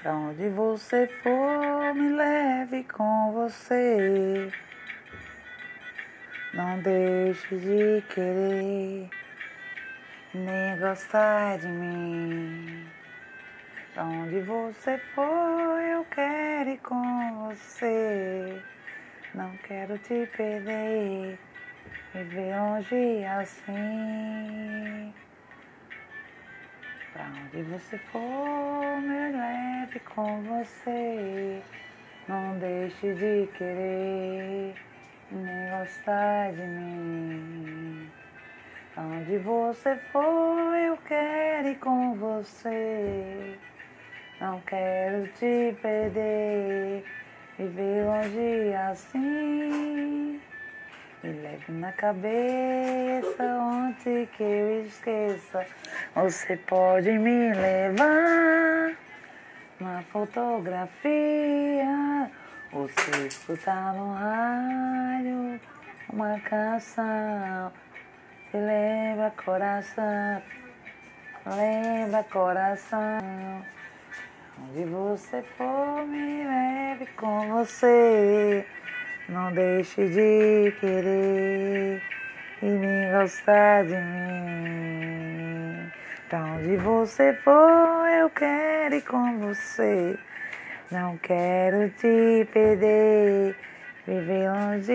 Pra onde você for, me leve com você. Não deixe de querer, nem gostar de mim. Pra onde você for, eu quero ir com você. Não quero te perder, viver longe assim. Pra onde você for, me leve com você. Não deixe de querer, nem gostar de mim. Pra onde você for, eu quero ir com você. Não quero te perder, viver longe assim. Leve na cabeça onde que eu esqueça. Você pode me levar uma fotografia. Você escutar no rádio uma canção. Se lembra coração, lembra coração. Onde você for, me leve com você. Não deixe de querer e nem gostar de mim. Pra onde você for, eu quero ir com você. Não quero te perder, viver longe